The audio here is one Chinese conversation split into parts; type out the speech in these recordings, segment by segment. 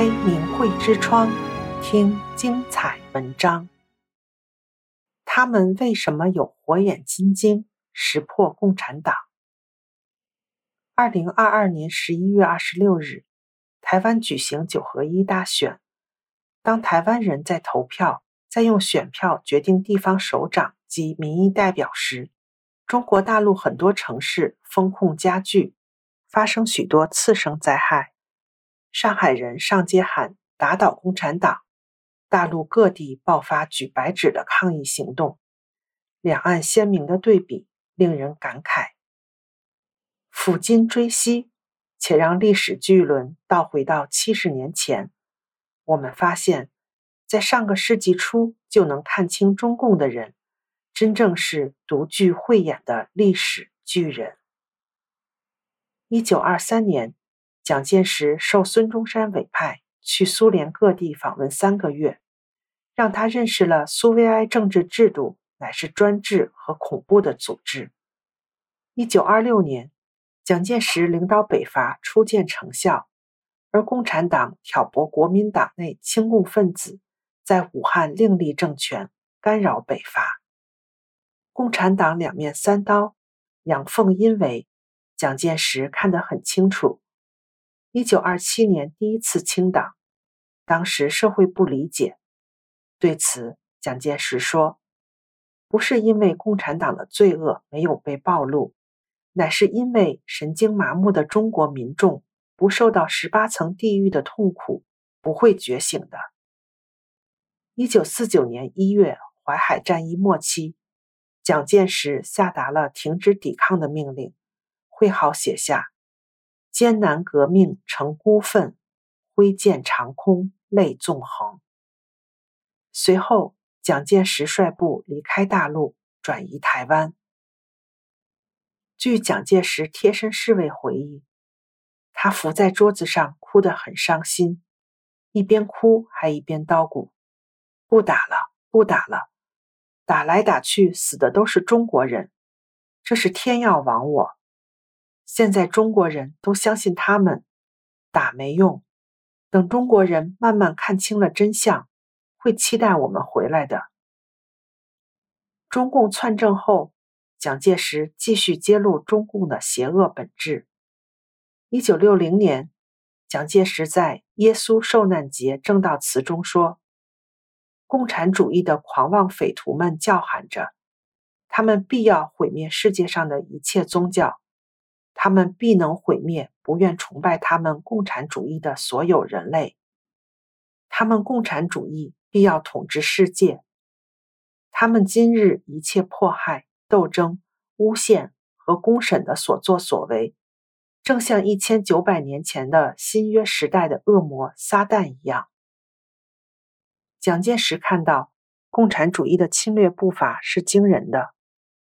开明慧之窗，听精彩文章。他们为什么有火眼金睛，识破共产党？二零二二年十一月二十六日，台湾举行九合一大选。当台湾人在投票，在用选票决定地方首长及民意代表时，中国大陆很多城市封控加剧，发生许多次生灾害。上海人上街喊“打倒共产党”，大陆各地爆发举白纸的抗议行动，两岸鲜明的对比令人感慨。抚今追昔，且让历史巨轮倒回到七十年前，我们发现，在上个世纪初就能看清中共的人，真正是独具慧眼的历史巨人。一九二三年。蒋介石受孙中山委派去苏联各地访问三个月，让他认识了苏维埃政治制度乃是专制和恐怖的组织。一九二六年，蒋介石领导北伐初见成效，而共产党挑拨国民党内亲共分子在武汉另立政权，干扰北伐。共产党两面三刀，阳奉阴违，蒋介石看得很清楚。一九二七年第一次清党，当时社会不理解。对此，蒋介石说：“不是因为共产党的罪恶没有被暴露，乃是因为神经麻木的中国民众不受到十八层地狱的痛苦，不会觉醒的。”一九四九年一月，淮海战役末期，蒋介石下达了停止抵抗的命令，会好写下。艰难革命成孤愤，挥剑长空泪纵横。随后，蒋介石率部离开大陆，转移台湾。据蒋介石贴身侍卫回忆，他伏在桌子上哭得很伤心，一边哭还一边叨咕：“不打了，不打了，打来打去死的都是中国人，这是天要亡我。”现在中国人都相信他们，打没用。等中国人慢慢看清了真相，会期待我们回来的。中共篡政后，蒋介石继续揭露中共的邪恶本质。一九六零年，蒋介石在耶稣受难节证道词中说：“共产主义的狂妄匪徒们叫喊着，他们必要毁灭世界上的一切宗教。”他们必能毁灭不愿崇拜他们共产主义的所有人类。他们共产主义必要统治世界。他们今日一切迫害、斗争、诬陷和公审的所作所为，正像一千九百年前的新约时代的恶魔撒旦一样。蒋介石看到共产主义的侵略步伐是惊人的。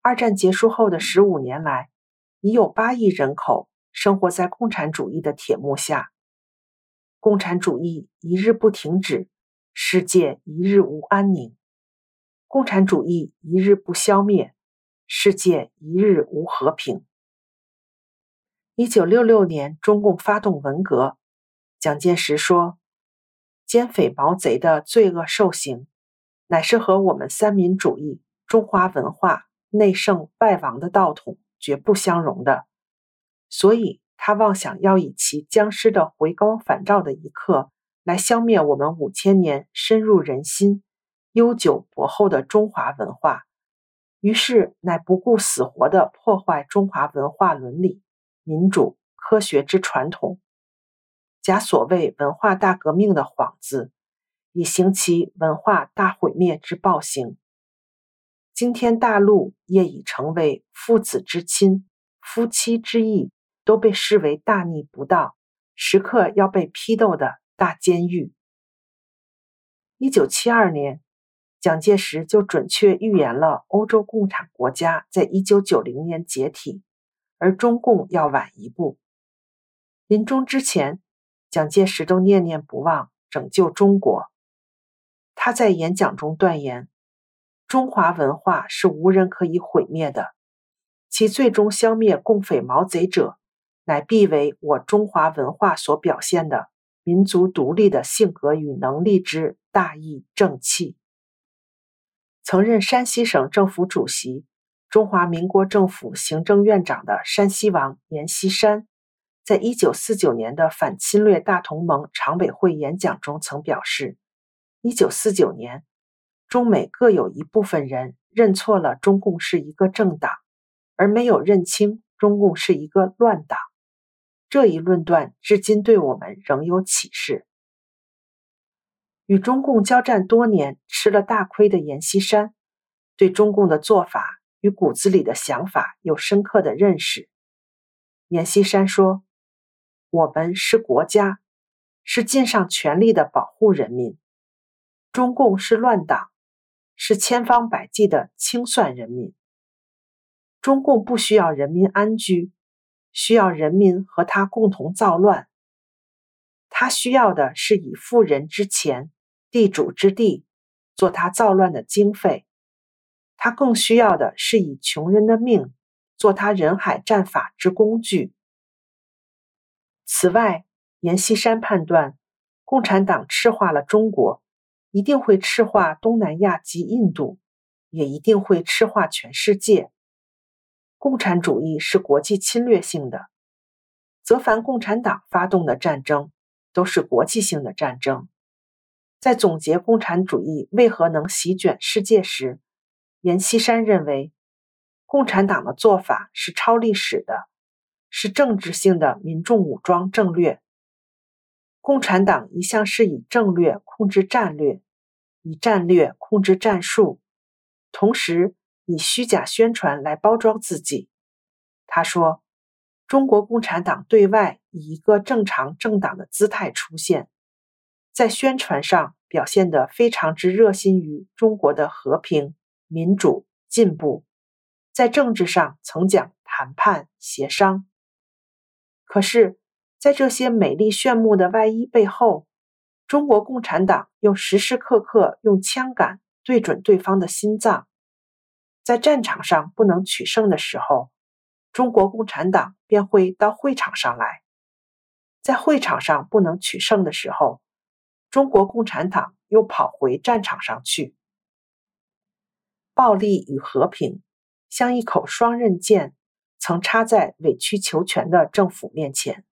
二战结束后的十五年来，已有八亿人口生活在共产主义的铁幕下，共产主义一日不停止，世界一日无安宁；共产主义一日不消灭，世界一日无和平。一九六六年，中共发动文革，蒋介石说：“奸匪毛贼的罪恶受刑，乃是和我们三民主义、中华文化内圣外王的道统。”绝不相容的，所以他妄想要以其僵尸的回光返照的一刻，来消灭我们五千年深入人心、悠久博厚的中华文化。于是，乃不顾死活地破坏中华文化伦理、民主、科学之传统，假所谓文化大革命的幌子，以行其文化大毁灭之暴行。今天大陆业已成为父子之亲、夫妻之义，都被视为大逆不道，时刻要被批斗的大监狱。一九七二年，蒋介石就准确预言了欧洲共产国家在一九九零年解体，而中共要晚一步。临终之前，蒋介石都念念不忘拯救中国。他在演讲中断言。中华文化是无人可以毁灭的，其最终消灭共匪毛贼者，乃必为我中华文化所表现的民族独立的性格与能力之大义正气。曾任山西省政府主席、中华民国政府行政院长的山西王阎锡山，在一九四九年的反侵略大同盟常委会演讲中曾表示：一九四九年，中美各有一部分人认错了中共是一个政党，而没有认清中共是一个乱党。这一论断至今对我们仍有启示。与中共交战多年，吃了大亏的阎锡山，对中共的做法与骨子里的想法有深刻的认识。阎锡山说：“我们是国家，是尽上全力的保护人民；中共是乱党，是千方百计的清算人民。中共不需要人民安居，需要人民和他共同造乱。他需要的是以富人之钱。”地主之地，做他造乱的经费；他更需要的是以穷人的命，做他人海战法之工具。此外，阎锡山判断，共产党赤化了中国，一定会赤化东南亚及印度，也一定会赤化全世界。共产主义是国际侵略性的，则凡共产党发动的战争，都是国际性的战争。在总结共产主义为何能席卷世界时，阎锡山认为，共产党的做法是超历史的，是政治性的民众武装政略。共产党一向是以政略控制战略，以战略控制战术，同时以虚假宣传来包装自己。他说：“中国共产党对外以一个正常政党的姿态出现。”在宣传上表现得非常之热心于中国的和平、民主、进步，在政治上曾讲谈判、协商。可是，在这些美丽炫目的外衣背后，中国共产党又时时刻刻用枪杆对准对方的心脏。在战场上不能取胜的时候，中国共产党便会到会场上来；在会场上不能取胜的时候，中国共产党又跑回战场上去。暴力与和平像一口双刃剑，曾插在委曲求全的政府面前。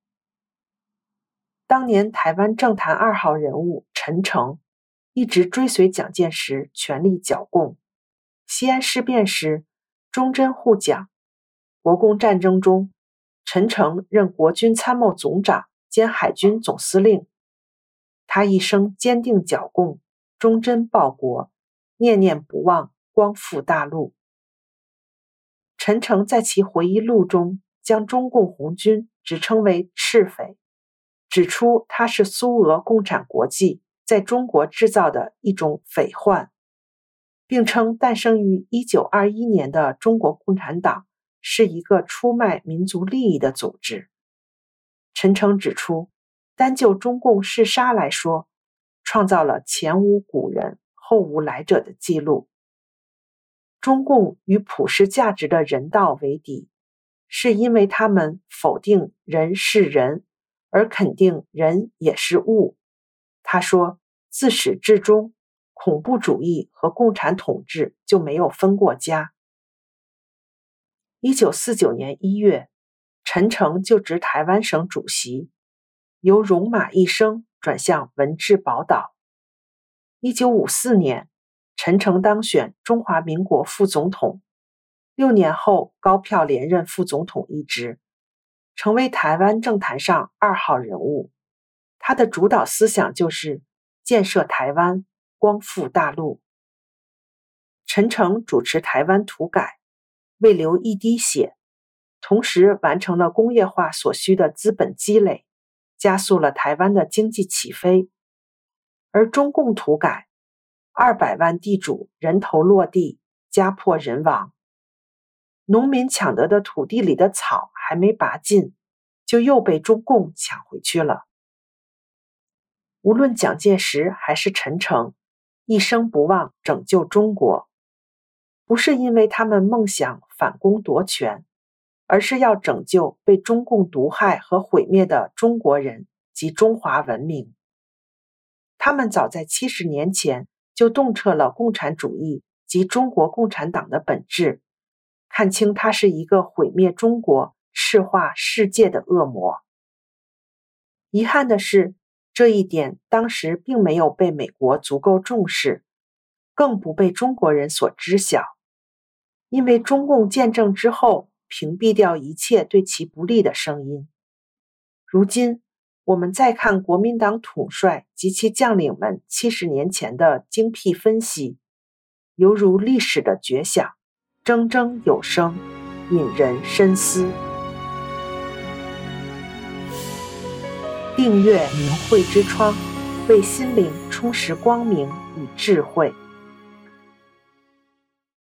当年台湾政坛二号人物陈诚一直追随蒋介石全力剿共。西安事变时，忠贞护蒋。国共战争中，陈诚任国军参谋总长兼海军总司令。他一生坚定剿共，忠贞报国，念念不忘光复大陆。陈诚在其回忆录中将中共红军指称为赤匪，指出它是苏俄共产国际在中国制造的一种匪患，并称诞生于一九二一年的中国共产党是一个出卖民族利益的组织。陈诚指出。单就中共嗜杀来说，创造了前无古人后无来者的记录。中共与普世价值的人道为敌，是因为他们否定人是人，而肯定人也是物。他说，自始至终，恐怖主义和共产统治就没有分过家。一九四九年一月，陈诚就职台湾省主席。由戎马一生转向文治宝岛。一九五四年，陈诚当选中华民国副总统，六年后高票连任副总统一职，成为台湾政坛上二号人物。他的主导思想就是建设台湾，光复大陆。陈诚主持台湾土改，未流一滴血，同时完成了工业化所需的资本积累。加速了台湾的经济起飞，而中共土改，二百万地主人头落地，家破人亡，农民抢得的土地里的草还没拔尽，就又被中共抢回去了。无论蒋介石还是陈诚，一生不忘拯救中国，不是因为他们梦想反攻夺权。而是要拯救被中共毒害和毁灭的中国人及中华文明。他们早在七十年前就洞彻了共产主义及中国共产党的本质，看清它是一个毁灭中国、赤化世界的恶魔。遗憾的是，这一点当时并没有被美国足够重视，更不被中国人所知晓，因为中共建政之后，屏蔽掉一切对其不利的声音。如今，我们再看国民党统帅及其将领们七十年前的精辟分析，犹如历史的绝响，铮铮有声，引人深思。订阅明慧之窗，为心灵充实光明与智慧。